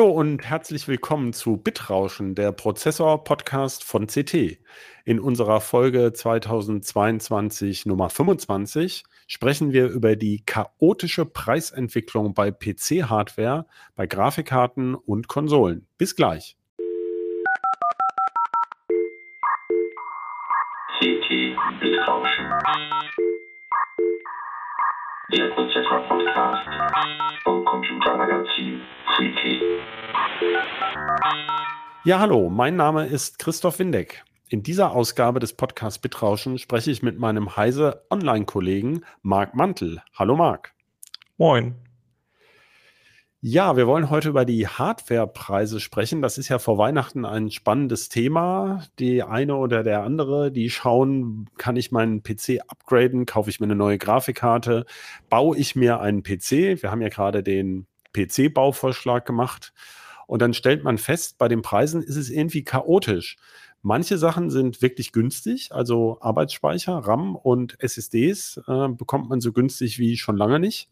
Hallo und herzlich willkommen zu Bitrauschen, der Prozessor-Podcast von CT. In unserer Folge 2022 Nummer 25 sprechen wir über die chaotische Preisentwicklung bei PC-Hardware, bei Grafikkarten und Konsolen. Bis gleich. CT Bitrauschen. Der Prozessor-Podcast vom Computermagazin. Ja, hallo, mein Name ist Christoph Windeck. In dieser Ausgabe des Podcasts Bitrauschen spreche ich mit meinem Heise Online-Kollegen Marc Mantel. Hallo Marc. Moin. Ja, wir wollen heute über die Hardwarepreise sprechen. Das ist ja vor Weihnachten ein spannendes Thema. Die eine oder der andere, die schauen, kann ich meinen PC upgraden, kaufe ich mir eine neue Grafikkarte, baue ich mir einen PC. Wir haben ja gerade den PC-Bauvorschlag gemacht. Und dann stellt man fest, bei den Preisen ist es irgendwie chaotisch. Manche Sachen sind wirklich günstig, also Arbeitsspeicher, RAM und SSDs äh, bekommt man so günstig wie schon lange nicht.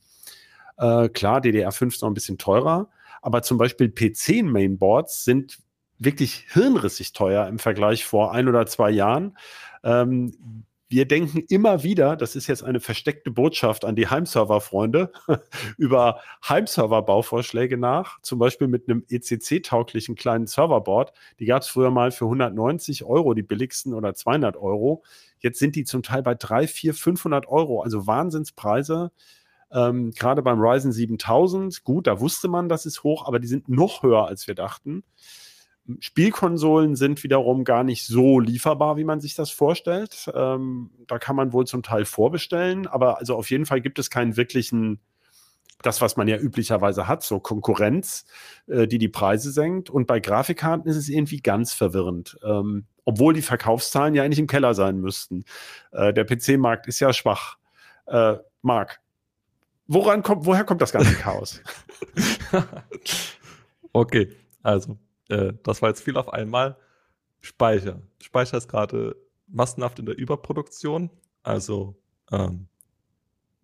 Äh, klar, DDR5 ist noch ein bisschen teurer, aber zum Beispiel P10-Mainboards sind wirklich hirnrissig teuer im Vergleich vor ein oder zwei Jahren. Ähm, wir denken immer wieder, das ist jetzt eine versteckte Botschaft an die Heimserver-Freunde, über Heimserver-Bauvorschläge nach, zum Beispiel mit einem ECC-tauglichen kleinen Serverboard. Die gab es früher mal für 190 Euro, die billigsten oder 200 Euro. Jetzt sind die zum Teil bei 3, 4, 500 Euro, also Wahnsinnspreise. Ähm, Gerade beim Ryzen 7000, gut, da wusste man, das ist hoch, aber die sind noch höher, als wir dachten. Spielkonsolen sind wiederum gar nicht so lieferbar, wie man sich das vorstellt. Ähm, da kann man wohl zum Teil vorbestellen, aber also auf jeden Fall gibt es keinen wirklichen, das, was man ja üblicherweise hat, so Konkurrenz, äh, die die Preise senkt. Und bei Grafikkarten ist es irgendwie ganz verwirrend, ähm, obwohl die Verkaufszahlen ja eigentlich im Keller sein müssten. Äh, der PC-Markt ist ja schwach. Äh, Marc, Woran kommt, woher kommt das ganze Chaos? okay, also, äh, das war jetzt viel auf einmal. Speicher. Speicher ist gerade massenhaft in der Überproduktion. Also ähm,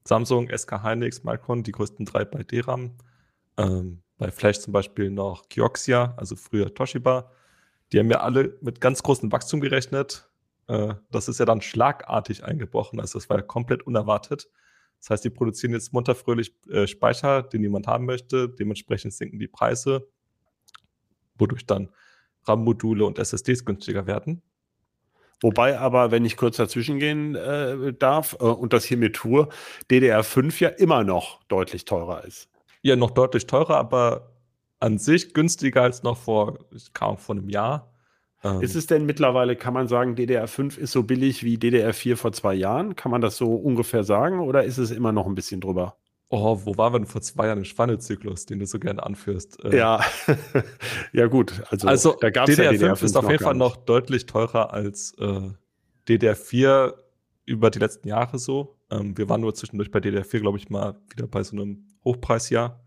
Samsung, SK Hynix, Micron, die größten drei bei DRAM. Ähm, bei Flash zum Beispiel noch Kioxia, also früher Toshiba. Die haben ja alle mit ganz großem Wachstum gerechnet. Äh, das ist ja dann schlagartig eingebrochen. Also das war ja komplett unerwartet. Das heißt, die produzieren jetzt munterfröhlich äh, Speicher, den niemand haben möchte. Dementsprechend sinken die Preise, wodurch dann RAM-Module und SSDs günstiger werden. Wobei aber, wenn ich kurz dazwischen gehen äh, darf äh, und das hier mit tue, DDR5 ja immer noch deutlich teurer ist. Ja, noch deutlich teurer, aber an sich günstiger als noch vor, kaum vor einem Jahr. Ähm, ist es denn mittlerweile, kann man sagen, DDR5 ist so billig wie DDR4 vor zwei Jahren? Kann man das so ungefähr sagen oder ist es immer noch ein bisschen drüber? Oh, wo waren wir denn vor zwei Jahren im Spannezyklus, den du so gerne anführst? Äh, ja, ja gut. Also, also da gab's DDR5 ja DDR5 ist auf jeden Fall noch deutlich teurer als äh, DDR4 über die letzten Jahre so. Ähm, wir waren nur zwischendurch bei DDR4, glaube ich, mal wieder bei so einem Hochpreisjahr.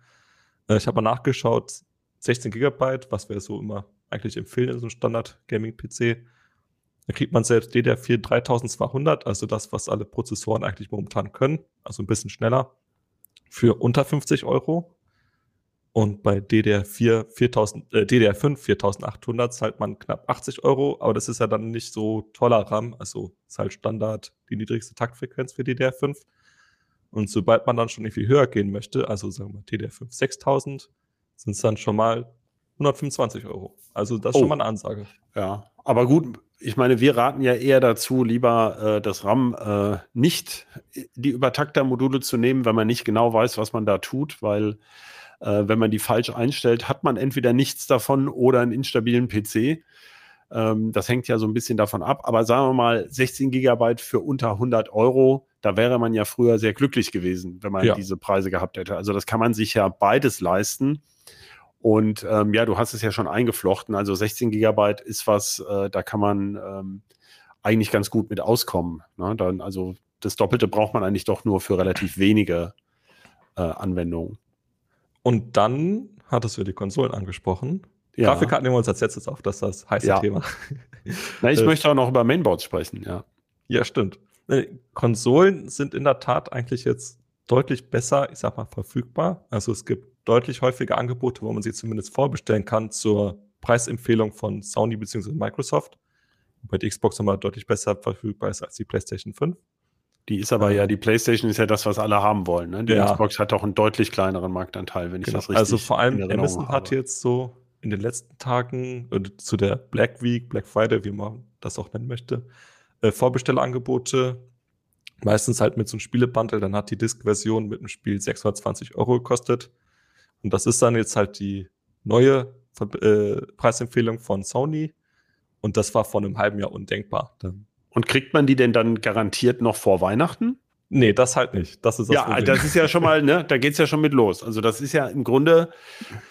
Äh, ich habe mal nachgeschaut, 16 Gigabyte, was wir so immer eigentlich empfehlen in so einem Standard-Gaming-PC. Da kriegt man selbst DDR4 3200, also das, was alle Prozessoren eigentlich momentan können, also ein bisschen schneller, für unter 50 Euro. Und bei DDR4 4000, äh, DDR5 4800 zahlt man knapp 80 Euro, aber das ist ja dann nicht so toller RAM, also ist halt Standard die niedrigste Taktfrequenz für DDR5. Und sobald man dann schon irgendwie höher gehen möchte, also sagen wir DDR5 6000, sind es dann schon mal 125 Euro. Also das ist oh. schon mal eine Ansage. Ja, aber gut, ich meine, wir raten ja eher dazu, lieber äh, das RAM äh, nicht die Übertakter-Module zu nehmen, wenn man nicht genau weiß, was man da tut, weil äh, wenn man die falsch einstellt, hat man entweder nichts davon oder einen instabilen PC. Ähm, das hängt ja so ein bisschen davon ab. Aber sagen wir mal, 16 Gigabyte für unter 100 Euro, da wäre man ja früher sehr glücklich gewesen, wenn man ja. diese Preise gehabt hätte. Also das kann man sich ja beides leisten. Und ähm, ja, du hast es ja schon eingeflochten. Also 16 Gigabyte ist was, äh, da kann man ähm, eigentlich ganz gut mit auskommen. Ne? Dann, also das Doppelte braucht man eigentlich doch nur für relativ wenige äh, Anwendungen. Und dann hattest du die Konsolen angesprochen. Ja. Grafikkarten nehmen wir uns als letztes auf, das ist das heiße ja. Thema. Na, ich äh, möchte auch noch über Mainboards sprechen, ja. Ja, stimmt. Konsolen sind in der Tat eigentlich jetzt deutlich besser, ich sag mal, verfügbar. Also es gibt deutlich häufiger Angebote, wo man sie zumindest vorbestellen kann zur Preisempfehlung von Sony bzw. Microsoft. Wobei die Xbox nochmal deutlich besser verfügbar ist als die PlayStation 5. Die ist aber ja, die PlayStation ist ja das, was alle haben wollen. Ne? Die ja. Xbox hat doch einen deutlich kleineren Marktanteil, wenn ich genau. das richtig Also vor allem Amazon hat jetzt so in den letzten Tagen äh, zu der Black Week, Black Friday, wie man das auch nennen möchte, äh, Vorbestellerangebote. Meistens halt mit so einem Spielebundle, dann hat die Disk-Version mit dem Spiel 620 Euro gekostet. Und das ist dann jetzt halt die neue äh, Preisempfehlung von Sony. Und das war vor einem halben Jahr undenkbar. Und kriegt man die denn dann garantiert noch vor Weihnachten? Nee, das halt nicht. Das ist das ja, Problem. das ist ja schon mal, ne, da geht's ja schon mit los. Also das ist ja im Grunde,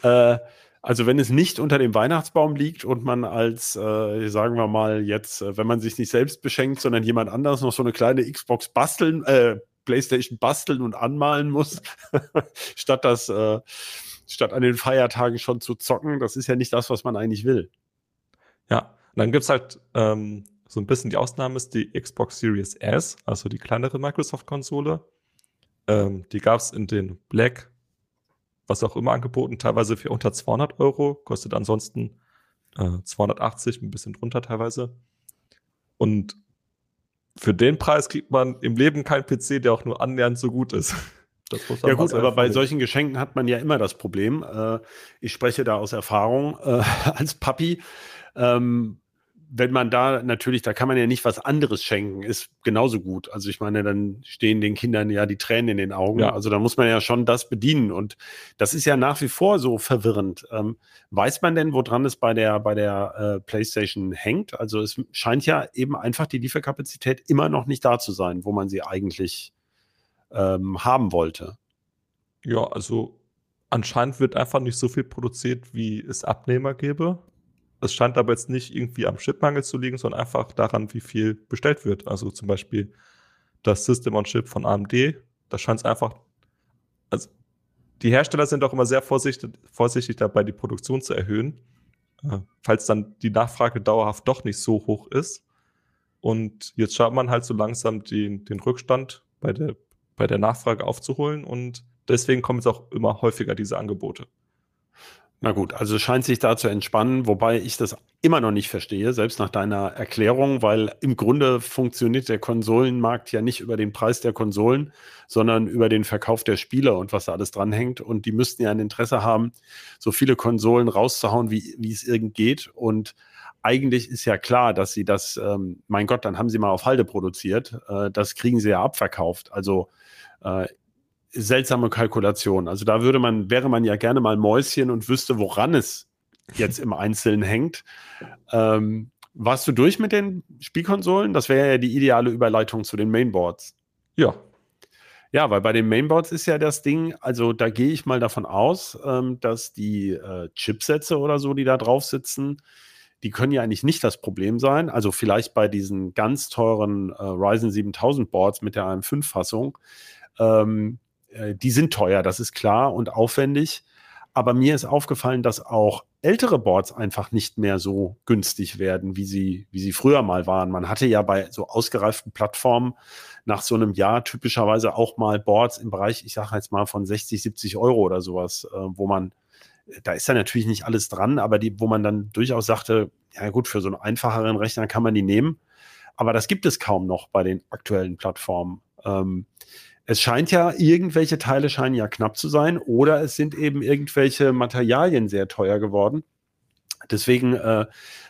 äh, also wenn es nicht unter dem Weihnachtsbaum liegt und man als, äh, sagen wir mal jetzt, äh, wenn man sich nicht selbst beschenkt, sondern jemand anderes noch so eine kleine Xbox basteln, äh, Playstation basteln und anmalen muss, statt das, äh, statt an den Feiertagen schon zu zocken, das ist ja nicht das, was man eigentlich will. Ja, dann gibt's halt ähm, so ein bisschen die Ausnahme ist die Xbox Series S, also die kleinere Microsoft-Konsole. Ähm, die gab's in den Black, was auch immer angeboten, teilweise für unter 200 Euro, kostet ansonsten äh, 280, ein bisschen drunter teilweise. Und für den Preis kriegt man im Leben keinen PC, der auch nur annähernd so gut ist. ja gut, aber bei solchen Geschenken hat man ja immer das Problem. Äh, ich spreche da aus Erfahrung äh, als Papi. Ähm, wenn man da natürlich, da kann man ja nicht was anderes schenken, ist genauso gut. Also ich meine, dann stehen den Kindern ja die Tränen in den Augen. Ja. Also da muss man ja schon das bedienen. Und das ist ja nach wie vor so verwirrend. Ähm, weiß man denn, woran es bei der, bei der äh, PlayStation hängt? Also es scheint ja eben einfach die Lieferkapazität immer noch nicht da zu sein, wo man sie eigentlich ähm, haben wollte. Ja, also anscheinend wird einfach nicht so viel produziert, wie es Abnehmer gäbe. Es scheint aber jetzt nicht irgendwie am Chipmangel zu liegen, sondern einfach daran, wie viel bestellt wird. Also zum Beispiel das System on Chip von AMD, da scheint es einfach, also die Hersteller sind auch immer sehr vorsichtig, vorsichtig dabei, die Produktion zu erhöhen, äh, falls dann die Nachfrage dauerhaft doch nicht so hoch ist. Und jetzt schaut man halt so langsam den, den Rückstand bei der, bei der Nachfrage aufzuholen und deswegen kommen jetzt auch immer häufiger diese Angebote. Na gut, also scheint sich da zu entspannen, wobei ich das immer noch nicht verstehe, selbst nach deiner Erklärung, weil im Grunde funktioniert der Konsolenmarkt ja nicht über den Preis der Konsolen, sondern über den Verkauf der Spiele und was da alles dranhängt. Und die müssten ja ein Interesse haben, so viele Konsolen rauszuhauen, wie, wie es irgend geht. Und eigentlich ist ja klar, dass sie das, ähm, mein Gott, dann haben sie mal auf Halde produziert. Äh, das kriegen sie ja abverkauft. Also äh, seltsame Kalkulation. Also da würde man, wäre man ja gerne mal Mäuschen und wüsste, woran es jetzt im Einzelnen hängt. Ähm, warst du durch mit den Spielkonsolen? Das wäre ja die ideale Überleitung zu den Mainboards. Ja. Ja, weil bei den Mainboards ist ja das Ding, also da gehe ich mal davon aus, ähm, dass die äh, Chipsätze oder so, die da drauf sitzen, die können ja eigentlich nicht das Problem sein. Also vielleicht bei diesen ganz teuren äh, Ryzen 7000 Boards mit der AM5-Fassung. Ähm, äh, die sind teuer, das ist klar und aufwendig. Aber mir ist aufgefallen, dass auch ältere Boards einfach nicht mehr so günstig werden, wie sie, wie sie früher mal waren. Man hatte ja bei so ausgereiften Plattformen nach so einem Jahr typischerweise auch mal Boards im Bereich, ich sage jetzt mal von 60, 70 Euro oder sowas, äh, wo man, da ist ja natürlich nicht alles dran, aber die, wo man dann durchaus sagte, ja gut, für so einen einfacheren Rechner kann man die nehmen. Aber das gibt es kaum noch bei den aktuellen Plattformen. Ähm, es scheint ja, irgendwelche Teile scheinen ja knapp zu sein oder es sind eben irgendwelche Materialien sehr teuer geworden. Deswegen äh,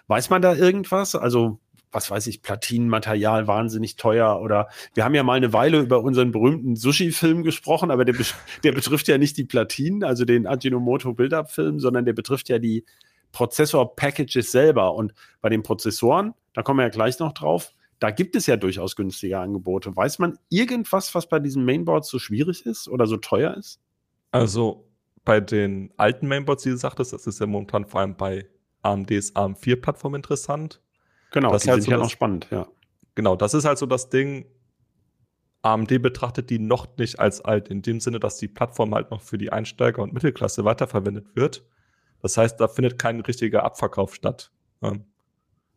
weiß man da irgendwas? Also, was weiß ich, Platinenmaterial wahnsinnig teuer oder wir haben ja mal eine Weile über unseren berühmten Sushi-Film gesprochen, aber der, der betrifft ja nicht die Platinen, also den Ajinomoto Build-Up-Film, sondern der betrifft ja die Prozessor-Packages selber. Und bei den Prozessoren, da kommen wir ja gleich noch drauf, da gibt es ja durchaus günstige Angebote. Weiß man irgendwas, was bei diesen Mainboards so schwierig ist oder so teuer ist? Also bei den alten Mainboards, die du sagtest, das ist ja momentan vor allem bei AMDs AM4-Plattform interessant. Genau, das die halt sind so ja noch spannend, ja. Genau, das ist halt so das Ding. AMD betrachtet die noch nicht als alt, in dem Sinne, dass die Plattform halt noch für die Einsteiger und Mittelklasse weiterverwendet wird. Das heißt, da findet kein richtiger Abverkauf statt. Ähm,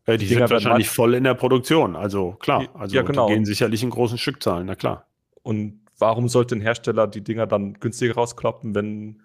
äh, die, die sind wahrscheinlich voll in der Produktion. Also klar, also ja, genau. die gehen sicherlich in großen Stückzahlen, na klar. Und warum sollte ein Hersteller die Dinger dann günstiger rauskloppen, wenn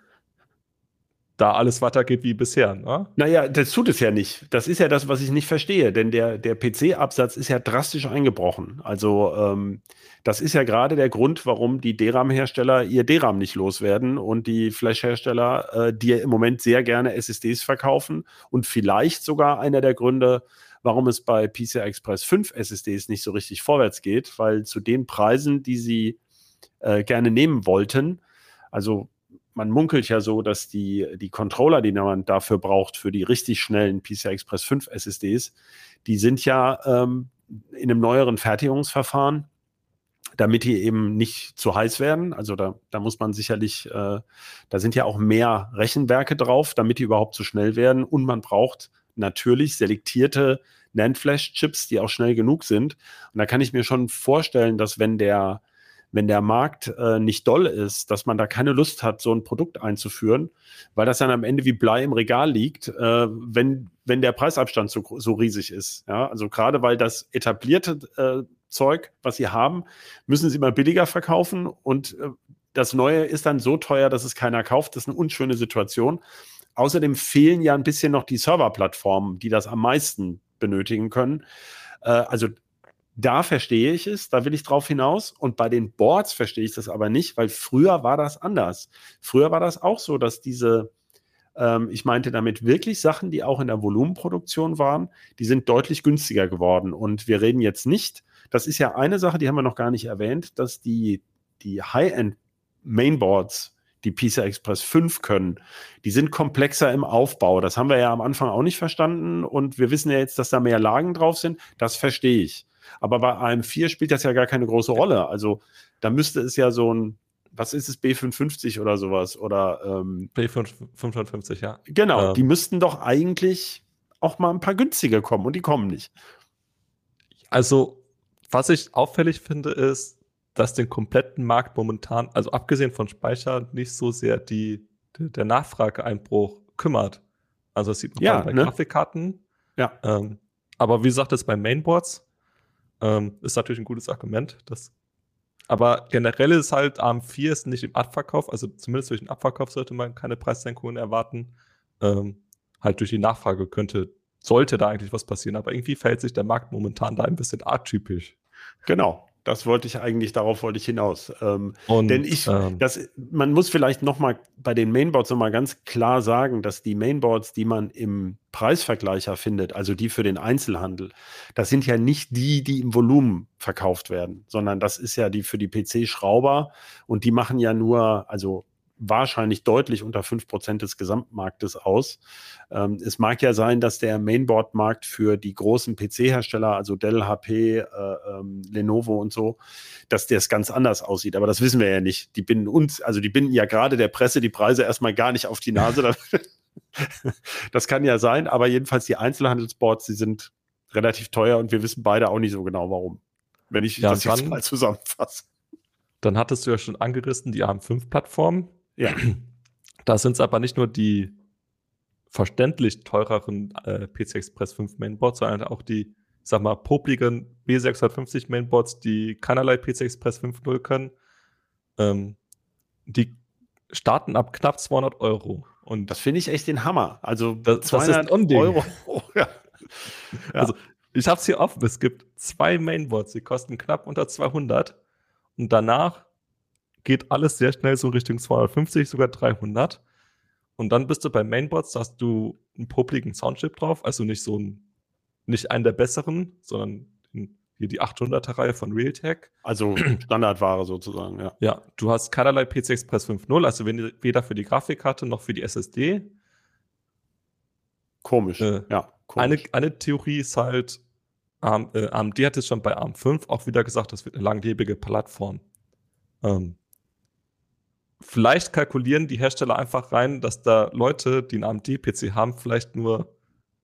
da alles weitergeht wie bisher. Ne? Naja, das tut es ja nicht. Das ist ja das, was ich nicht verstehe, denn der, der PC-Absatz ist ja drastisch eingebrochen. Also ähm, das ist ja gerade der Grund, warum die DRAM-Hersteller ihr DRAM nicht loswerden und die Flash-Hersteller, äh, die im Moment sehr gerne SSDs verkaufen und vielleicht sogar einer der Gründe, warum es bei PCI Express 5 SSDs nicht so richtig vorwärts geht, weil zu den Preisen, die sie äh, gerne nehmen wollten, also man munkelt ja so, dass die, die Controller, die man dafür braucht, für die richtig schnellen PCI Express 5 SSDs, die sind ja ähm, in einem neueren Fertigungsverfahren, damit die eben nicht zu heiß werden. Also da, da muss man sicherlich, äh, da sind ja auch mehr Rechenwerke drauf, damit die überhaupt so schnell werden. Und man braucht natürlich selektierte NAND-Flash-Chips, die auch schnell genug sind. Und da kann ich mir schon vorstellen, dass wenn der wenn der Markt äh, nicht doll ist, dass man da keine Lust hat, so ein Produkt einzuführen, weil das dann am Ende wie Blei im Regal liegt, äh, wenn, wenn der Preisabstand so, so riesig ist. Ja? Also gerade weil das etablierte äh, Zeug, was sie haben, müssen sie immer billiger verkaufen und äh, das Neue ist dann so teuer, dass es keiner kauft. Das ist eine unschöne Situation. Außerdem fehlen ja ein bisschen noch die Serverplattformen, die das am meisten benötigen können. Äh, also da verstehe ich es, da will ich drauf hinaus. Und bei den Boards verstehe ich das aber nicht, weil früher war das anders. Früher war das auch so, dass diese, ähm, ich meinte damit wirklich Sachen, die auch in der Volumenproduktion waren, die sind deutlich günstiger geworden. Und wir reden jetzt nicht, das ist ja eine Sache, die haben wir noch gar nicht erwähnt, dass die, die High-End Mainboards, die PCI Express 5 können, die sind komplexer im Aufbau. Das haben wir ja am Anfang auch nicht verstanden und wir wissen ja jetzt, dass da mehr Lagen drauf sind. Das verstehe ich. Aber bei AM4 spielt das ja gar keine große Rolle. Also da müsste es ja so ein, was ist es, B550 oder sowas? Oder ähm, B550, ja. Genau, ähm. die müssten doch eigentlich auch mal ein paar günstige kommen und die kommen nicht. Also, was ich auffällig finde, ist, dass den kompletten Markt momentan, also abgesehen von Speicher, nicht so sehr die, die der Nachfrageeinbruch kümmert. Also das sieht man ja, bei ne? Grafikkarten. Ja. Ähm, aber wie gesagt, das bei Mainboards ähm, ist natürlich ein gutes Argument. Das, aber generell ist halt AM4 ist nicht im Abverkauf, also zumindest durch den Abverkauf sollte man keine Preissenkungen erwarten. Ähm, halt durch die Nachfrage könnte, sollte da eigentlich was passieren, aber irgendwie verhält sich der Markt momentan da ein bisschen atypisch. Genau, das wollte ich eigentlich, darauf wollte ich hinaus. Ähm, und, denn ich, ähm, das, man muss vielleicht noch mal bei den Mainboards noch mal ganz klar sagen, dass die Mainboards, die man im Preisvergleicher findet, also die für den Einzelhandel, das sind ja nicht die, die im Volumen verkauft werden, sondern das ist ja die für die PC-Schrauber und die machen ja nur, also wahrscheinlich deutlich unter 5% des Gesamtmarktes aus. Ähm, es mag ja sein, dass der Mainboard-Markt für die großen PC-Hersteller, also Dell, HP, äh, ähm, Lenovo und so, dass der es ganz anders aussieht. Aber das wissen wir ja nicht. Die binden uns, also die binden ja gerade der Presse die Preise erstmal gar nicht auf die Nase. das kann ja sein, aber jedenfalls die Einzelhandelsboards, die sind relativ teuer und wir wissen beide auch nicht so genau warum. Wenn ich ja, das jetzt mal zusammenfasse. Dann hattest du ja schon angerissen, die AM5-Plattform. Ja. Da sind es aber nicht nur die verständlich teureren äh, PC Express 5 Mainboards, sondern auch die, sag mal, popligen B650 Mainboards, die keinerlei PC Express 5.0 können. Ähm, die starten ab knapp 200 Euro. Und das finde ich echt den Hammer. Also das, 200 das Euro. ja. Also ich habe es hier offen. Es gibt zwei Mainboards, die kosten knapp unter 200. Und danach geht alles sehr schnell so Richtung 250, sogar 300. Und dann bist du bei Mainboards, da hast du einen popligen Soundchip drauf, also nicht so ein, nicht einen der besseren, sondern hier die 800er-Reihe von Realtek. Also Standardware sozusagen, ja. Ja, du hast keinerlei PC Express 5.0, also weder für die Grafikkarte noch für die SSD. Komisch, äh, ja. Komisch. Eine, eine Theorie ist halt, ähm, äh, AMD hat es schon bei ARM5 auch wieder gesagt, das wird eine langlebige Plattform. Ähm, vielleicht kalkulieren die Hersteller einfach rein, dass da Leute, die einen AMD-PC haben, vielleicht nur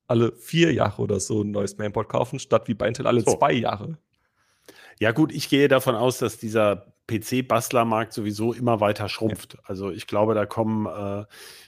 alle vier Jahre oder so ein neues Mainboard kaufen, statt wie bei Intel alle so. zwei Jahre. Ja, gut, ich gehe davon aus, dass dieser PC-Bastlermarkt sowieso immer weiter schrumpft. Ja. Also ich glaube, da kommen, äh,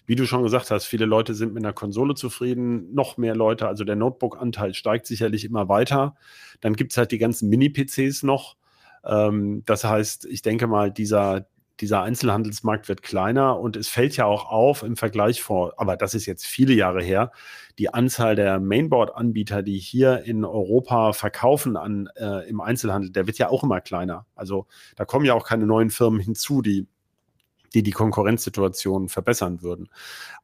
wie du schon gesagt hast, viele Leute sind mit einer Konsole zufrieden, noch mehr Leute, also der Notebook-Anteil steigt sicherlich immer weiter. Dann gibt es halt die ganzen Mini-PCs noch Ähm, das heißt, ich denke mal, dieser, dieser Einzelhandelsmarkt wird kleiner und es fällt ja auch auf im Vergleich vor, aber das ist jetzt viele Jahre her, die Anzahl der Mainboard-Anbieter, die hier in Europa verkaufen an, äh, im Einzelhandel, der wird ja auch immer kleiner. Also da kommen ja auch keine neuen Firmen hinzu, die die, die Konkurrenzsituation verbessern würden.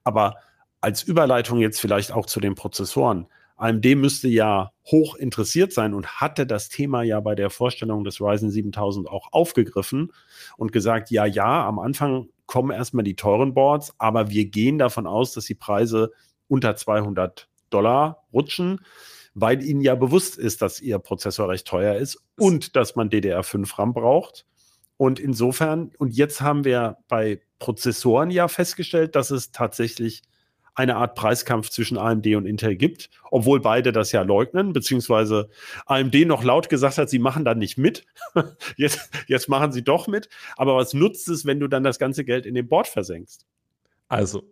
Aber als Überleitung jetzt vielleicht auch zu den Prozessoren. AMD müsste ja hoch interessiert sein und hatte das Thema ja bei der Vorstellung des Ryzen 7000 auch aufgegriffen und gesagt, ja, ja, am Anfang kommen erstmal die teuren Boards, aber wir gehen davon aus, dass die Preise unter 200 Dollar rutschen, weil ihnen ja bewusst ist, dass ihr Prozessor recht teuer ist und dass man DDR5 RAM braucht. Und insofern, und jetzt haben wir bei Prozessoren ja festgestellt, dass es tatsächlich eine Art Preiskampf zwischen AMD und Intel gibt, obwohl beide das ja leugnen, beziehungsweise AMD noch laut gesagt hat, sie machen da nicht mit. jetzt, jetzt machen sie doch mit. Aber was nutzt es, wenn du dann das ganze Geld in den Board versenkst? Also,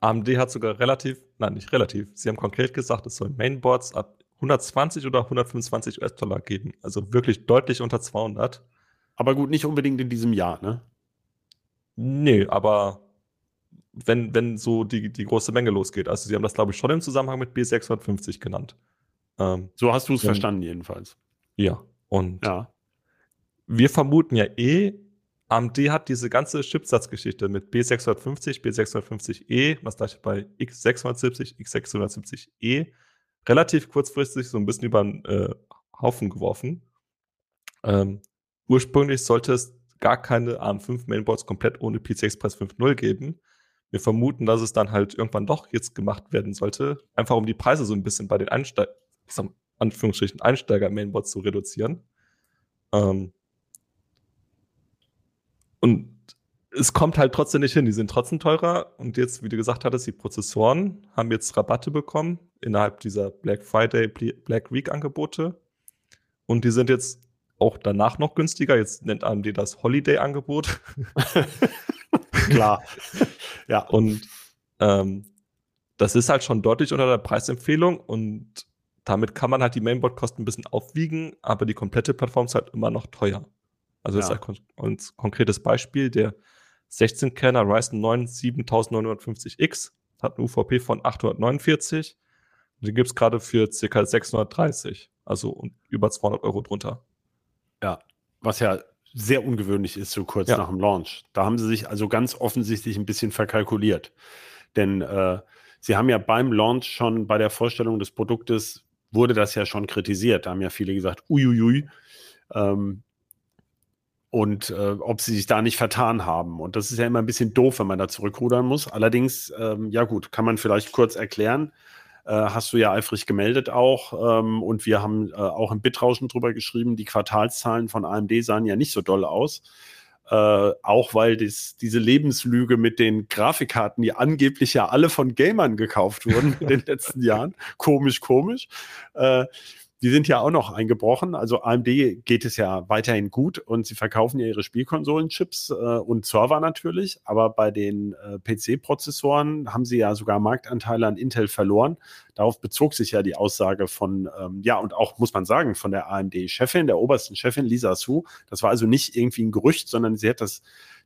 AMD hat sogar relativ, nein, nicht relativ, sie haben konkret gesagt, es soll Mainboards ab 120 oder 125 US-Dollar geben. Also wirklich deutlich unter 200. Aber gut, nicht unbedingt in diesem Jahr, ne? Nee, aber wenn, wenn so die, die große Menge losgeht. Also sie haben das, glaube ich, schon im Zusammenhang mit B650 genannt. Ähm, so hast du es verstanden, jedenfalls. Ja. Und ja. wir vermuten ja eh, AMD hat diese ganze Chipsatzgeschichte mit B650, B650E, was gleich bei X670, X670E relativ kurzfristig so ein bisschen über den äh, Haufen geworfen. Ähm, ursprünglich sollte es gar keine ARM5 Mainboards komplett ohne PCI Express 5.0 geben. Wir vermuten, dass es dann halt irgendwann doch jetzt gemacht werden sollte, einfach um die Preise so ein bisschen bei den Einsteiger, Anführungsstrichen Einsteiger-Mainboards zu reduzieren. Ähm und es kommt halt trotzdem nicht hin. Die sind trotzdem teurer. Und jetzt, wie du gesagt hattest, die Prozessoren haben jetzt Rabatte bekommen innerhalb dieser Black Friday, Black Week Angebote. Und die sind jetzt auch danach noch günstiger. Jetzt nennt AMD das Holiday-Angebot. Klar. Ja. Und ähm, das ist halt schon deutlich unter der Preisempfehlung und damit kann man halt die Mainboard-Kosten ein bisschen aufwiegen, aber die komplette Plattform ist halt immer noch teuer. Also ja. das ist halt ein konkretes Beispiel. Der 16-Kerner Ryzen 9 7950X hat eine UVP von 849. Und den gibt es gerade für ca. 630. Also über 200 Euro drunter. Ja, was ja sehr ungewöhnlich ist, so kurz ja. nach dem Launch. Da haben sie sich also ganz offensichtlich ein bisschen verkalkuliert. Denn äh, sie haben ja beim Launch schon bei der Vorstellung des Produktes wurde das ja schon kritisiert. Da haben ja viele gesagt, uiuiui. Ähm, und äh, ob sie sich da nicht vertan haben. Und das ist ja immer ein bisschen doof, wenn man da zurückrudern muss. Allerdings, ähm, ja gut, kann man vielleicht kurz erklären. Äh, hast du ja eifrig gemeldet auch. Ähm, und wir haben äh, auch im Bitrauschen drüber geschrieben, die Quartalszahlen von AMD sahen ja nicht so doll aus. Äh, auch weil dies, diese Lebenslüge mit den Grafikkarten, die angeblich ja alle von Gamern gekauft wurden in den letzten Jahren, komisch, komisch, äh, die sind ja auch noch eingebrochen. Also AMD geht es ja weiterhin gut und sie verkaufen ja ihre Spielkonsolenchips äh, und Server natürlich. Aber bei den äh, PC-Prozessoren haben sie ja sogar Marktanteile an Intel verloren. Darauf bezog sich ja die Aussage von, ähm, ja, und auch muss man sagen, von der AMD-Chefin, der obersten Chefin Lisa Su. Das war also nicht irgendwie ein Gerücht, sondern sie hat das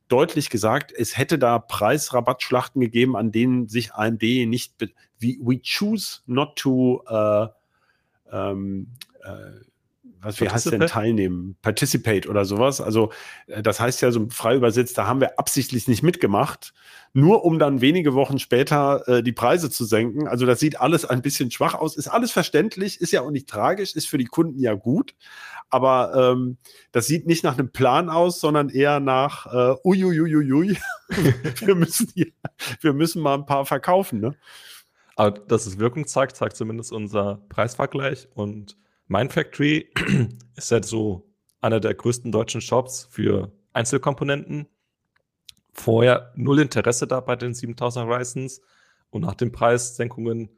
deutlich gesagt, es hätte da Preisrabattschlachten gegeben, an denen sich AMD nicht, wie we choose not to uh, ähm, äh, was wie heißt denn teilnehmen? Participate oder sowas. Also äh, das heißt ja so frei übersetzt, da haben wir absichtlich nicht mitgemacht, nur um dann wenige Wochen später äh, die Preise zu senken. Also das sieht alles ein bisschen schwach aus, ist alles verständlich, ist ja auch nicht tragisch, ist für die Kunden ja gut. Aber ähm, das sieht nicht nach einem Plan aus, sondern eher nach äh, uiuiuiui. wir, müssen hier, wir müssen mal ein paar verkaufen, ne? Aber dass es Wirkung zeigt, zeigt zumindest unser Preisvergleich. Und Mindfactory ist halt so einer der größten deutschen Shops für Einzelkomponenten. Vorher null Interesse da bei den 7000 Ryzens. Und nach den Preissenkungen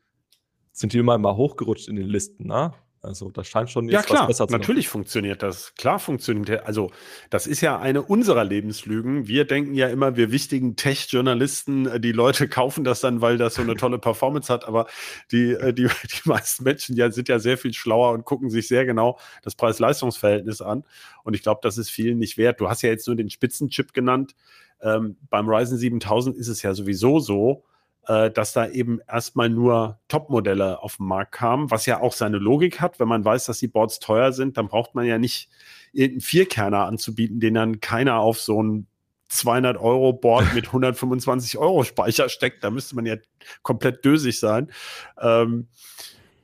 sind die immer mal hochgerutscht in den Listen. Ne? Also das scheint schon jetzt ja, klar, was besser zu natürlich funktioniert das. Klar funktioniert Also das ist ja eine unserer Lebenslügen. Wir denken ja immer, wir wichtigen Tech-Journalisten, äh, die Leute kaufen das dann, weil das so eine tolle Performance hat. Aber die, äh, die, die meisten Menschen ja, sind ja sehr viel schlauer und gucken sich sehr genau das Preis-Leistungs-Verhältnis an. Und ich glaube, das ist vielen nicht wert. Du hast ja jetzt nur den Spitzenchip genannt. Ähm, beim Ryzen 7000 ist es ja sowieso so, äh, dass da eben erstmal nur Top-Modelle auf den Markt kamen, was ja auch seine Logik hat. Wenn man weiß, dass die Boards teuer sind, dann braucht man ja nicht irgendeinen Vierkerner anzubieten, den dann keiner auf so ein 200 Euro Board mit 125 Euro Speicher steckt. Da müsste man ja komplett dösig sein. Ähm,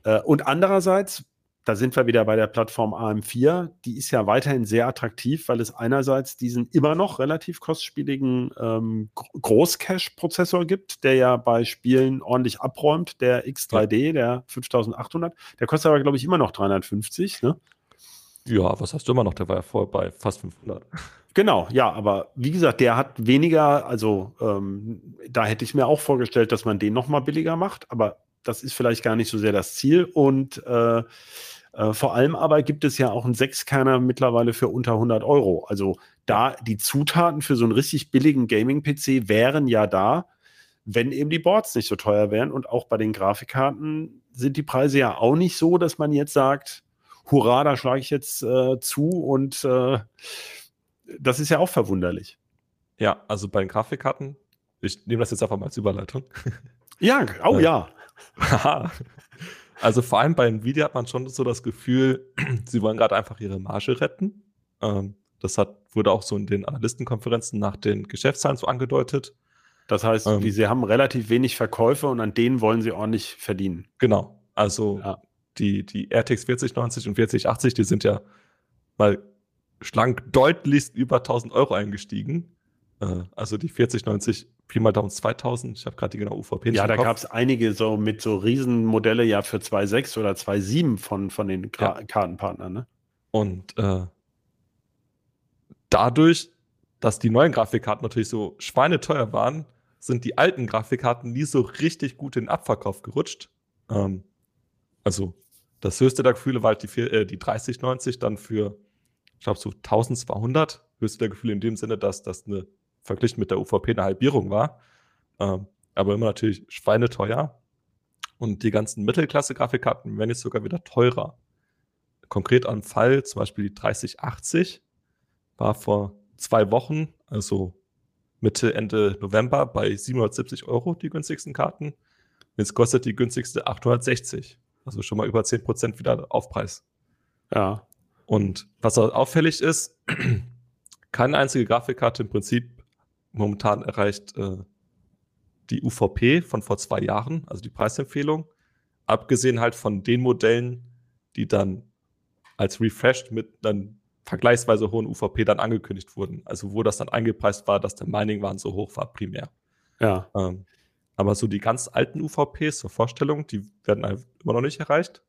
äh, und andererseits da sind wir wieder bei der Plattform AM4. Die ist ja weiterhin sehr attraktiv, weil es einerseits diesen immer noch relativ kostspieligen ähm, Großcache-Prozessor gibt, der ja bei Spielen ordentlich abräumt, der X3D, der 5800. Der kostet aber, glaube ich, immer noch 350. Ne? Ja, was hast du immer noch? Der war ja vorher bei fast 500. Genau, ja, aber wie gesagt, der hat weniger, also ähm, da hätte ich mir auch vorgestellt, dass man den noch mal billiger macht, aber das ist vielleicht gar nicht so sehr das Ziel und äh, äh, vor allem aber gibt es ja auch einen Sechskerner mittlerweile für unter 100 Euro. Also da die Zutaten für so einen richtig billigen Gaming-PC wären ja da, wenn eben die Boards nicht so teuer wären. Und auch bei den Grafikkarten sind die Preise ja auch nicht so, dass man jetzt sagt, hurra, da schlage ich jetzt äh, zu und äh, das ist ja auch verwunderlich. Ja, also bei den Grafikkarten, ich nehme das jetzt einfach mal als Überleitung. Ja, oh äh, ja. Also vor allem bei Nvidia hat man schon so das Gefühl, sie wollen gerade einfach ihre Marge retten. Ähm, das hat, wurde auch so in den Analystenkonferenzen nach den Geschäftszahlen so angedeutet. Das heißt, ähm, sie haben relativ wenig Verkäufe und an denen wollen sie ordentlich verdienen. Genau. Also ja. die, die RTX 4090 und 4080, die sind ja mal schlank deutlichst über 1000 Euro eingestiegen. Äh, also die 4090 Pi mal Daumen 2000. Ich habe gerade die genaue UVP Ja, da gab es einige so mit so Riesenmodelle ja für 2.6 oder 2.7 von, von den Gra ja. Kartenpartnern. Ne? Und äh, dadurch, dass die neuen Grafikkarten natürlich so schweineteuer waren, sind die alten Grafikkarten nie so richtig gut in den Abverkauf gerutscht. Ähm, also das höchste der Gefühle war halt die, äh, die 3090 dann für, ich glaube, so 1200. Höchste der Gefühle in dem Sinne, dass das eine verglichen mit der UVP eine Halbierung war. Ähm, aber immer natürlich schweineteuer. Und die ganzen Mittelklasse-Grafikkarten werden jetzt sogar wieder teurer. Konkret an Fall, zum Beispiel die 3080, war vor zwei Wochen, also Mitte, Ende November, bei 770 Euro die günstigsten Karten. Jetzt kostet die günstigste 860. Also schon mal über 10% wieder Aufpreis. Ja. Und was auffällig ist, keine einzige Grafikkarte im Prinzip momentan erreicht äh, die UVP von vor zwei Jahren, also die Preisempfehlung. Abgesehen halt von den Modellen, die dann als refreshed mit einem vergleichsweise hohen UVP dann angekündigt wurden. Also wo das dann eingepreist war, dass der Mining-Wahn so hoch war, primär. Ja. Ähm, aber so die ganz alten UVPs zur Vorstellung, die werden halt immer noch nicht erreicht.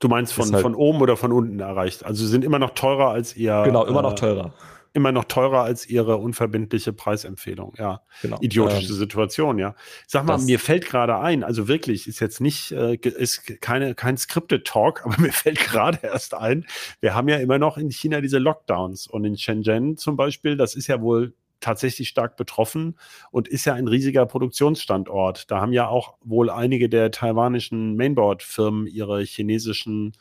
Du meinst von, halt von oben oder von unten erreicht? Also sie sind immer noch teurer als ihr. Genau, immer äh, noch teurer immer noch teurer als ihre unverbindliche Preisempfehlung. Ja, genau. idiotische ähm, Situation, ja. Sag mal, mir fällt gerade ein, also wirklich, ist jetzt nicht, äh, ist keine, kein Scripted Talk, aber mir fällt gerade erst ein, wir haben ja immer noch in China diese Lockdowns und in Shenzhen zum Beispiel, das ist ja wohl tatsächlich stark betroffen und ist ja ein riesiger Produktionsstandort. Da haben ja auch wohl einige der taiwanischen Mainboard-Firmen ihre chinesischen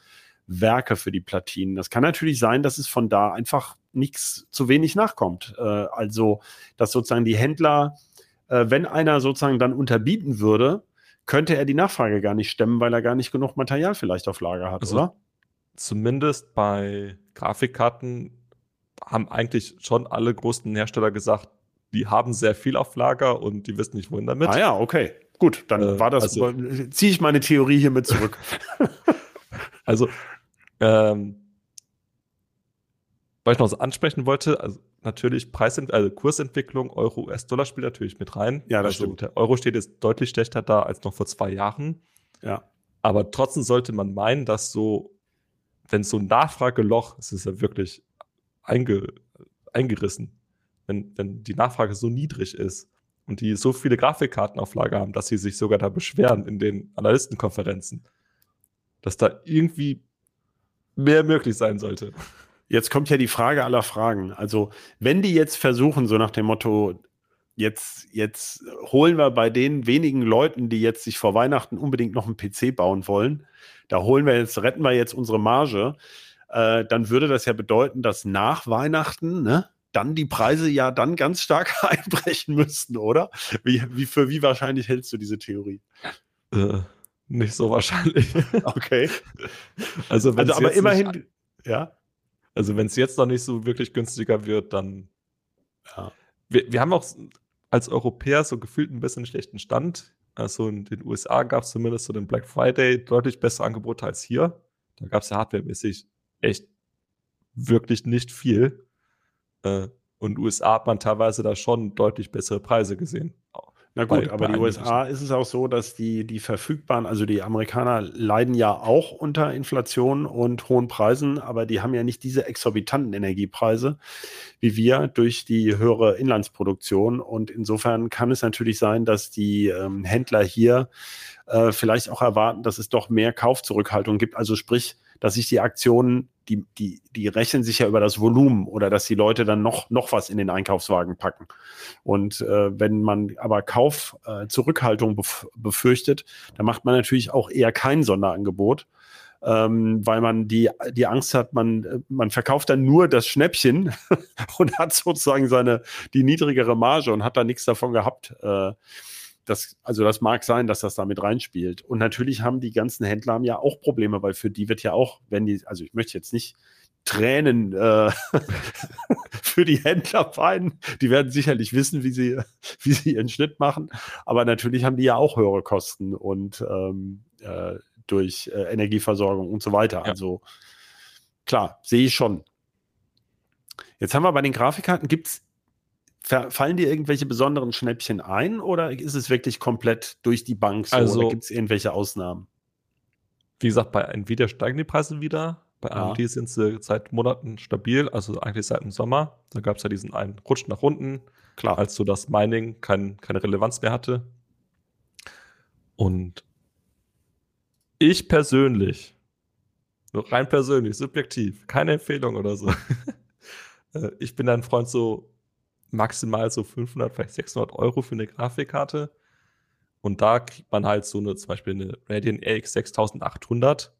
Werke für die Platinen. Das kann natürlich sein, dass es von da einfach nichts zu wenig nachkommt. Äh, also, dass sozusagen die Händler, äh, wenn einer sozusagen dann unterbieten würde, könnte er die Nachfrage gar nicht stemmen, weil er gar nicht genug Material vielleicht auf Lager hat, also, oder? Zumindest bei Grafikkarten haben eigentlich schon alle großen Hersteller gesagt, die haben sehr viel auf Lager und die wissen nicht, wohin damit. Ah ja, okay. Gut, dann äh, war das, also, ziehe ich meine Theorie hiermit zurück. also, ähm, was ich noch so ansprechen wollte, also natürlich Preisent also Kursentwicklung, Euro, US-Dollar spielt natürlich mit rein. Ja, das also stimmt. Der Euro steht jetzt deutlich schlechter da als noch vor zwei Jahren. Ja. Aber trotzdem sollte man meinen, dass so, wenn so ein Nachfrageloch, es ist ja wirklich einge, eingerissen, wenn, wenn die Nachfrage so niedrig ist und die so viele Grafikkarten auf Lager haben, dass sie sich sogar da beschweren in den Analystenkonferenzen, dass da irgendwie mehr möglich sein sollte. Jetzt kommt ja die Frage aller Fragen. Also, wenn die jetzt versuchen, so nach dem Motto, jetzt, jetzt holen wir bei den wenigen Leuten, die jetzt sich vor Weihnachten unbedingt noch einen PC bauen wollen, da holen wir jetzt, retten wir jetzt unsere Marge, äh, dann würde das ja bedeuten, dass nach Weihnachten, ne, dann die Preise ja dann ganz stark einbrechen müssten, oder? Wie, wie, für wie wahrscheinlich hältst du diese Theorie? Äh, nicht so wahrscheinlich. Okay. Also, also aber immerhin, nicht, ja. Also, wenn es jetzt noch nicht so wirklich günstiger wird, dann. Ja. Wir, wir haben auch als Europäer so gefühlt ein bisschen schlechten Stand. Also in den USA gab es zumindest so den Black Friday deutlich bessere Angebote als hier. Da gab es ja hardwaremäßig echt wirklich nicht viel. Äh, und in den USA hat man teilweise da schon deutlich bessere Preise gesehen. Na gut, bei, aber bei die USA ist es auch so, dass die, die verfügbaren, also die Amerikaner leiden ja auch unter Inflation und hohen Preisen, aber die haben ja nicht diese exorbitanten Energiepreise wie wir durch die höhere Inlandsproduktion. Und insofern kann es natürlich sein, dass die ähm, Händler hier äh, vielleicht auch erwarten, dass es doch mehr Kaufzurückhaltung gibt. Also sprich, dass sich die Aktionen, die, die, die rechnen sich ja über das Volumen oder dass die Leute dann noch, noch was in den Einkaufswagen packen. Und äh, wenn man aber Kaufzurückhaltung äh, bef befürchtet, dann macht man natürlich auch eher kein Sonderangebot. Ähm, weil man die, die Angst hat, man, man verkauft dann nur das Schnäppchen und hat sozusagen seine, die niedrigere Marge und hat da nichts davon gehabt. Äh, das, also das mag sein, dass das damit reinspielt. Und natürlich haben die ganzen Händler haben ja auch Probleme, weil für die wird ja auch, wenn die, also ich möchte jetzt nicht Tränen äh, für die Händler weinen. Die werden sicherlich wissen, wie sie, wie sie ihren Schnitt machen. Aber natürlich haben die ja auch höhere Kosten und ähm, äh, durch äh, Energieversorgung und so weiter. Ja. Also klar, sehe ich schon. Jetzt haben wir bei den Grafikkarten, gibt es Fallen dir irgendwelche besonderen Schnäppchen ein oder ist es wirklich komplett durch die Bank so? Also, gibt es irgendwelche Ausnahmen? Wie gesagt, bei Nvidia steigen die Preise wieder. Bei ja. AMD sind sie seit Monaten stabil, also eigentlich seit dem Sommer. Da gab es ja diesen einen Rutsch nach unten, Klar. als so das Mining kein, keine Relevanz mehr hatte. Und ich persönlich, rein persönlich, subjektiv, keine Empfehlung oder so. Äh, ich bin ein Freund so maximal so 500, vielleicht 600 Euro für eine Grafikkarte. Und da kriegt man halt so eine, zum Beispiel eine Radeon RX 6800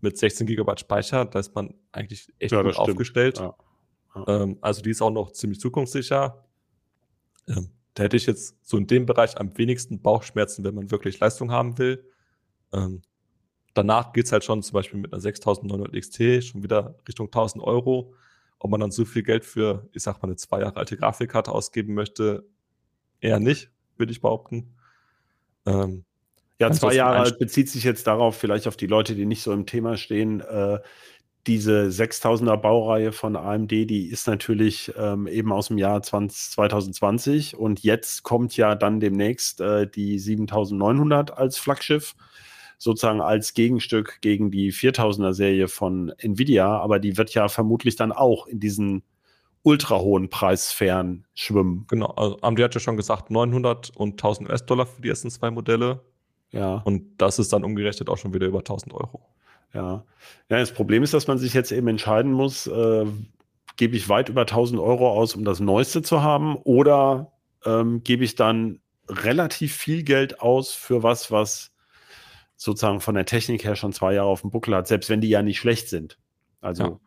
mit 16 GB Speicher. Da ist man eigentlich echt ja, gut aufgestellt. Ja. Ja. Ähm, also die ist auch noch ziemlich zukunftssicher. Ähm, da hätte ich jetzt so in dem Bereich am wenigsten Bauchschmerzen, wenn man wirklich Leistung haben will. Ähm, danach es halt schon zum Beispiel mit einer 6900 XT schon wieder Richtung 1000 Euro. Ob man dann so viel Geld für, ich sag mal, eine zwei Jahre alte Grafikkarte ausgeben möchte, eher nicht, würde ich behaupten. Ähm, ja, zwei Jahre alt bezieht sich jetzt darauf, vielleicht auf die Leute, die nicht so im Thema stehen. Äh, diese 6000er Baureihe von AMD, die ist natürlich ähm, eben aus dem Jahr 20, 2020 und jetzt kommt ja dann demnächst äh, die 7900 als Flaggschiff sozusagen als Gegenstück gegen die 4000er Serie von Nvidia, aber die wird ja vermutlich dann auch in diesen ultra hohen Preissphären schwimmen. Genau, also AMD hat ja schon gesagt 900 und 1000 US-Dollar für die ersten zwei Modelle. Ja. Und das ist dann umgerechnet auch schon wieder über 1000 Euro. Ja. Ja, das Problem ist, dass man sich jetzt eben entscheiden muss, äh, gebe ich weit über 1000 Euro aus, um das Neueste zu haben, oder ähm, gebe ich dann relativ viel Geld aus für was, was sozusagen von der Technik her schon zwei Jahre auf dem Buckel hat, selbst wenn die ja nicht schlecht sind. Also. Ja.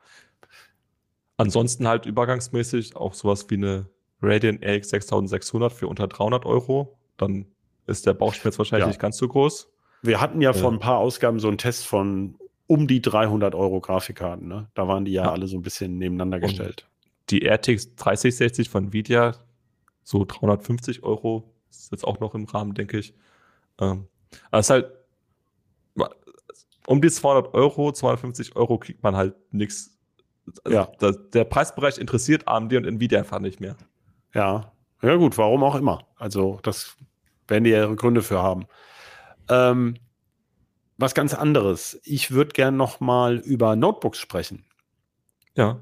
Ansonsten halt übergangsmäßig auch sowas wie eine Radeon RX 6600 für unter 300 Euro. Dann ist der Bauchschmerz wahrscheinlich ja. nicht ganz so groß. Wir hatten ja äh. vor ein paar Ausgaben so einen Test von um die 300 Euro Grafikkarten. Ne? Da waren die ja, ja. alle so ein bisschen nebeneinander Und gestellt. Die RTX 3060 von Nvidia, so 350 Euro, ist jetzt auch noch im Rahmen, denke ich. Ähm, aber es ist halt um die 200 Euro, 250 Euro kriegt man halt nichts. Also ja. Der, der Preisbereich interessiert AMD und Nvidia einfach nicht mehr. Ja, ja gut, warum auch immer. Also das werden die ja ihre Gründe für haben. Ähm, was ganz anderes. Ich würde gern noch mal über Notebooks sprechen. Ja.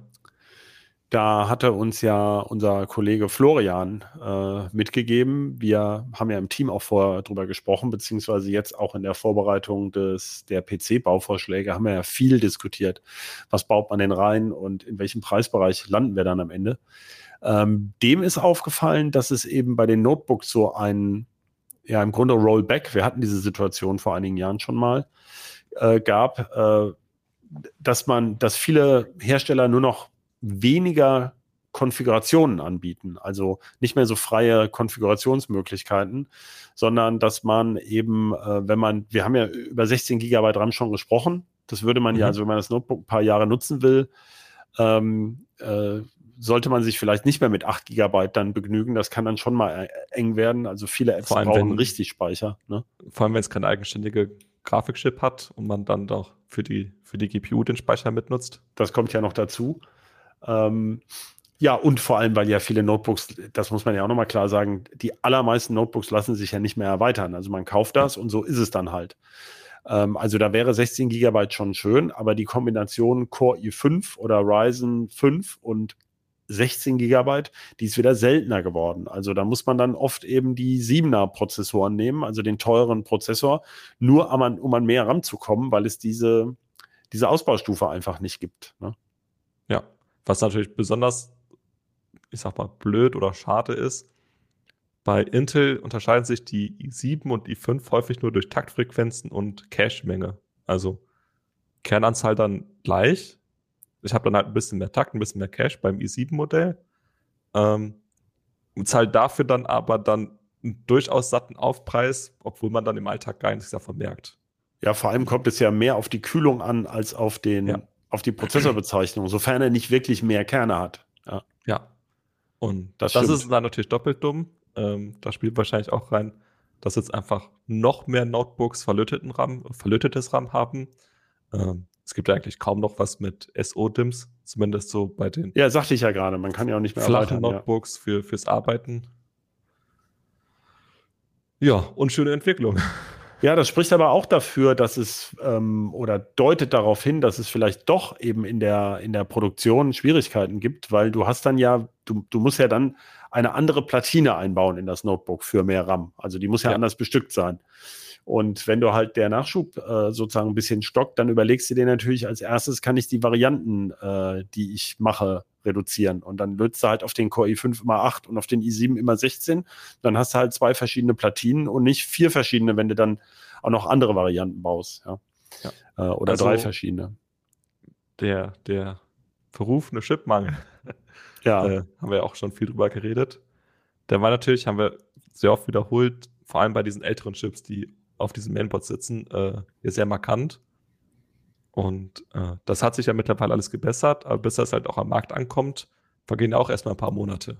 Da hatte uns ja unser Kollege Florian äh, mitgegeben. Wir haben ja im Team auch vorher drüber gesprochen, beziehungsweise jetzt auch in der Vorbereitung des, der PC-Bauvorschläge haben wir ja viel diskutiert. Was baut man denn rein und in welchem Preisbereich landen wir dann am Ende? Ähm, dem ist aufgefallen, dass es eben bei den Notebooks so ein, ja, im Grunde Rollback, wir hatten diese Situation vor einigen Jahren schon mal, äh, gab, äh, dass man, dass viele Hersteller nur noch weniger Konfigurationen anbieten. Also nicht mehr so freie Konfigurationsmöglichkeiten, sondern dass man eben, äh, wenn man, wir haben ja über 16 Gigabyte RAM schon gesprochen, das würde man mhm. ja, also wenn man das Notebook ein paar Jahre nutzen will, ähm, äh, sollte man sich vielleicht nicht mehr mit 8 Gigabyte dann begnügen. Das kann dann schon mal äh, eng werden. Also viele Apps brauchen wenn, richtig Speicher. Ne? Vor allem, wenn es keine eigenständige Grafikchip hat und man dann doch für die, für die GPU den Speicher mitnutzt. Das kommt ja noch dazu. Ähm, ja, und vor allem, weil ja viele Notebooks, das muss man ja auch nochmal klar sagen, die allermeisten Notebooks lassen sich ja nicht mehr erweitern. Also man kauft das und so ist es dann halt. Ähm, also da wäre 16 Gigabyte schon schön, aber die Kombination Core i5 oder Ryzen 5 und 16 Gigabyte, die ist wieder seltener geworden. Also da muss man dann oft eben die 7er Prozessoren nehmen, also den teuren Prozessor, nur um an, um an mehr RAM zu kommen, weil es diese, diese Ausbaustufe einfach nicht gibt. Ne? Was natürlich besonders, ich sag mal, blöd oder schade ist, bei Intel unterscheiden sich die i7 und i5 häufig nur durch Taktfrequenzen und Cache-Menge. Also Kernanzahl dann gleich. Ich habe dann halt ein bisschen mehr Takt, ein bisschen mehr Cache beim i7-Modell. Ähm, und zahlt dafür dann aber dann einen durchaus satten Aufpreis, obwohl man dann im Alltag gar nichts davon merkt. Ja, vor allem kommt es ja mehr auf die Kühlung an als auf den ja auf die Prozessorbezeichnung, sofern er nicht wirklich mehr Kerne hat. Ja. ja. Und das, das ist dann natürlich doppelt dumm. Ähm, da spielt wahrscheinlich auch rein, dass jetzt einfach noch mehr Notebooks verlöteten RAM, verlötetes RAM haben. Ähm, es gibt ja eigentlich kaum noch was mit SO-DIMMs, zumindest so bei den. Ja, sagte ich ja gerade, man kann ja auch nicht mehr flachen Notebooks ja. für, fürs Arbeiten. Ja, und schöne Entwicklung. Ja, das spricht aber auch dafür, dass es ähm, oder deutet darauf hin, dass es vielleicht doch eben in der, in der Produktion Schwierigkeiten gibt, weil du hast dann ja, du, du musst ja dann eine andere Platine einbauen in das Notebook für mehr RAM. Also die muss ja, ja. anders bestückt sein. Und wenn du halt der Nachschub äh, sozusagen ein bisschen stockt, dann überlegst du dir natürlich als erstes, kann ich die Varianten, äh, die ich mache, reduzieren. Und dann löst du halt auf den Core i5 immer 8 und auf den i7 immer 16. Dann hast du halt zwei verschiedene Platinen und nicht vier verschiedene, wenn du dann auch noch andere Varianten baust. Ja. ja. Äh, oder also drei verschiedene. Der, der verrufene Chipmangel. ja. Äh, haben wir ja auch schon viel drüber geredet. Der war natürlich, haben wir sehr oft wiederholt, vor allem bei diesen älteren Chips, die auf diesem Mainboard sitzen, äh, sehr markant. Und äh, das hat sich ja mittlerweile alles gebessert, aber bis das halt auch am Markt ankommt, vergehen auch erstmal ein paar Monate.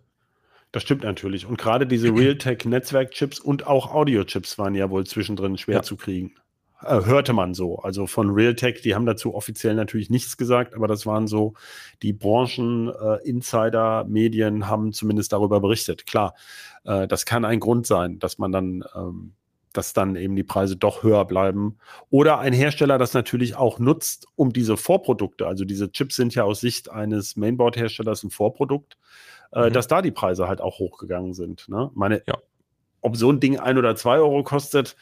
Das stimmt natürlich. Und gerade diese Realtek-Netzwerkchips und auch Audio-Chips waren ja wohl zwischendrin schwer ja. zu kriegen. Äh, hörte man so. Also von Realtek, die haben dazu offiziell natürlich nichts gesagt, aber das waren so die Branchen-Insider-Medien äh, haben zumindest darüber berichtet. Klar, äh, das kann ein Grund sein, dass man dann ähm, dass dann eben die Preise doch höher bleiben. Oder ein Hersteller das natürlich auch nutzt, um diese Vorprodukte, also diese Chips sind ja aus Sicht eines Mainboard-Herstellers ein Vorprodukt, äh, mhm. dass da die Preise halt auch hochgegangen sind. Ne? Meine, ja. ob so ein Ding ein oder zwei Euro kostet,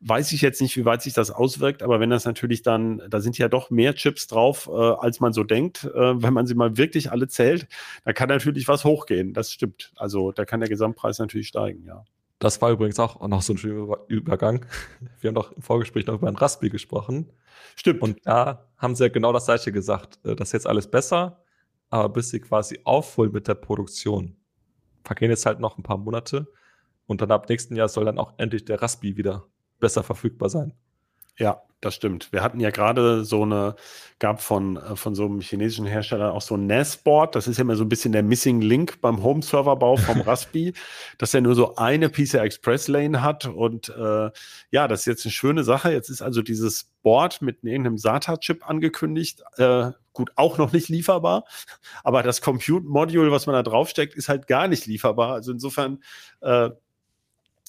weiß ich jetzt nicht, wie weit sich das auswirkt, aber wenn das natürlich dann, da sind ja doch mehr Chips drauf, äh, als man so denkt, äh, wenn man sie mal wirklich alle zählt, da kann natürlich was hochgehen. Das stimmt. Also da kann der Gesamtpreis natürlich steigen, ja. Das war übrigens auch noch so ein schöner Übergang. Wir haben doch im Vorgespräch noch über ein Raspi gesprochen. Stimmt. Und da haben sie ja genau das gleiche gesagt. Äh, das ist jetzt alles besser, aber bis sie quasi aufholen mit der Produktion, vergehen jetzt halt noch ein paar Monate. Und dann ab nächsten Jahr soll dann auch endlich der Raspi wieder besser verfügbar sein. Ja, das stimmt. Wir hatten ja gerade so eine, gab von, äh, von so einem chinesischen Hersteller auch so ein NAS-Board. Das ist ja immer so ein bisschen der Missing Link beim Home-Server-Bau vom Raspi, dass er nur so eine PCI Express Lane hat. Und äh, ja, das ist jetzt eine schöne Sache. Jetzt ist also dieses Board mit irgendeinem SATA-Chip angekündigt. Äh, gut, auch noch nicht lieferbar. Aber das Compute-Module, was man da draufsteckt, ist halt gar nicht lieferbar. Also insofern äh,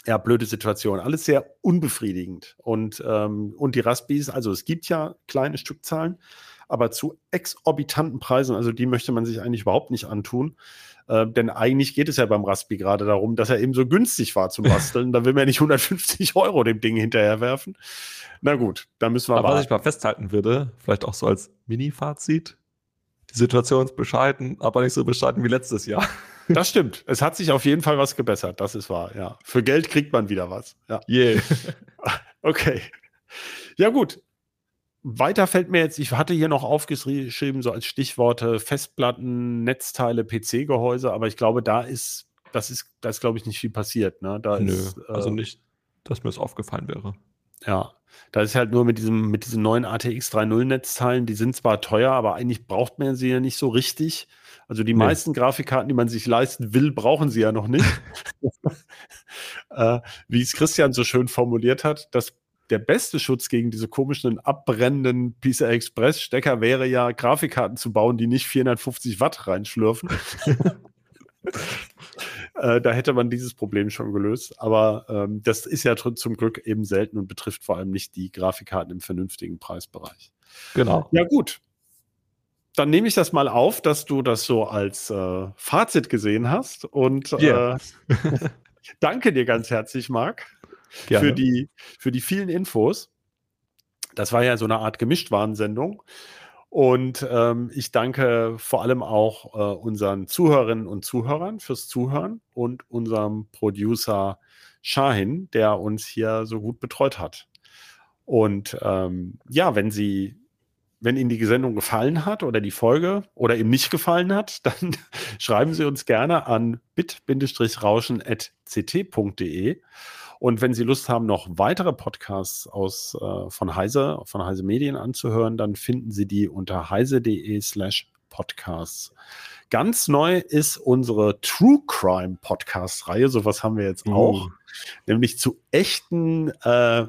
ja, blöde Situation. Alles sehr unbefriedigend. Und, ähm, und die Raspis, also es gibt ja kleine Stückzahlen, aber zu exorbitanten Preisen. Also die möchte man sich eigentlich überhaupt nicht antun. Äh, denn eigentlich geht es ja beim Raspi gerade darum, dass er eben so günstig war zum Basteln. da will man ja nicht 150 Euro dem Ding hinterherwerfen. Na gut, da müssen wir aber. Was ich mal festhalten würde, vielleicht auch so als Mini-Fazit. Die Situation ist bescheiden, aber nicht so bescheiden wie letztes Jahr. Das stimmt. Es hat sich auf jeden Fall was gebessert. Das ist wahr, ja. Für Geld kriegt man wieder was. Ja. Yeah. Okay. Ja, gut. Weiter fällt mir jetzt, ich hatte hier noch aufgeschrieben, so als Stichworte Festplatten, Netzteile, PC-Gehäuse, aber ich glaube, da ist, das ist, da ist, glaube ich, nicht viel passiert. Ne? Da Nö, ist, äh, also nicht, dass mir das aufgefallen wäre. Ja, da ist halt nur mit diesem, mit diesen neuen ATX 3.0 Netzteilen, die sind zwar teuer, aber eigentlich braucht man sie ja nicht so richtig. Also die nee. meisten Grafikkarten, die man sich leisten will, brauchen sie ja noch nicht. äh, wie es Christian so schön formuliert hat, das der beste Schutz gegen diese komischen abbrennenden PCI Express Stecker wäre ja Grafikkarten zu bauen, die nicht 450 Watt reinschlürfen. äh, da hätte man dieses Problem schon gelöst. Aber ähm, das ist ja zum Glück eben selten und betrifft vor allem nicht die Grafikkarten im vernünftigen Preisbereich. Genau. Ja, gut. Dann nehme ich das mal auf, dass du das so als äh, Fazit gesehen hast. Und yeah. äh, danke dir ganz herzlich, Marc für die, für die vielen Infos. Das war ja so eine Art Gemischtwarensendung. Und ähm, ich danke vor allem auch äh, unseren Zuhörerinnen und Zuhörern fürs Zuhören und unserem Producer Shahin, der uns hier so gut betreut hat. Und ähm, ja, wenn Sie, wenn Ihnen die Sendung gefallen hat oder die Folge oder ihm nicht gefallen hat, dann schreiben Sie uns gerne an bit-rauschen.ct.de und wenn Sie Lust haben, noch weitere Podcasts aus, äh, von Heise, von Heise Medien anzuhören, dann finden Sie die unter heise.de slash podcasts. Ganz neu ist unsere True Crime Podcast Reihe. Sowas haben wir jetzt uh. auch. Nämlich zu echten, äh,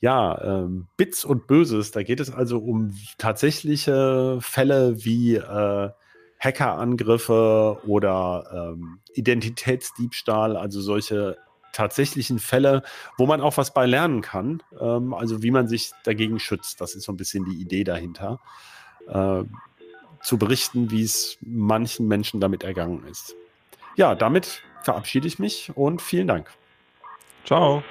ja, ähm, Bits und Böses. Da geht es also um tatsächliche Fälle wie äh, Hackerangriffe oder ähm, Identitätsdiebstahl, also solche tatsächlichen Fälle, wo man auch was bei lernen kann. Ähm, also wie man sich dagegen schützt. Das ist so ein bisschen die Idee dahinter. Äh, zu berichten, wie es manchen Menschen damit ergangen ist. Ja, damit verabschiede ich mich und vielen Dank. Ciao.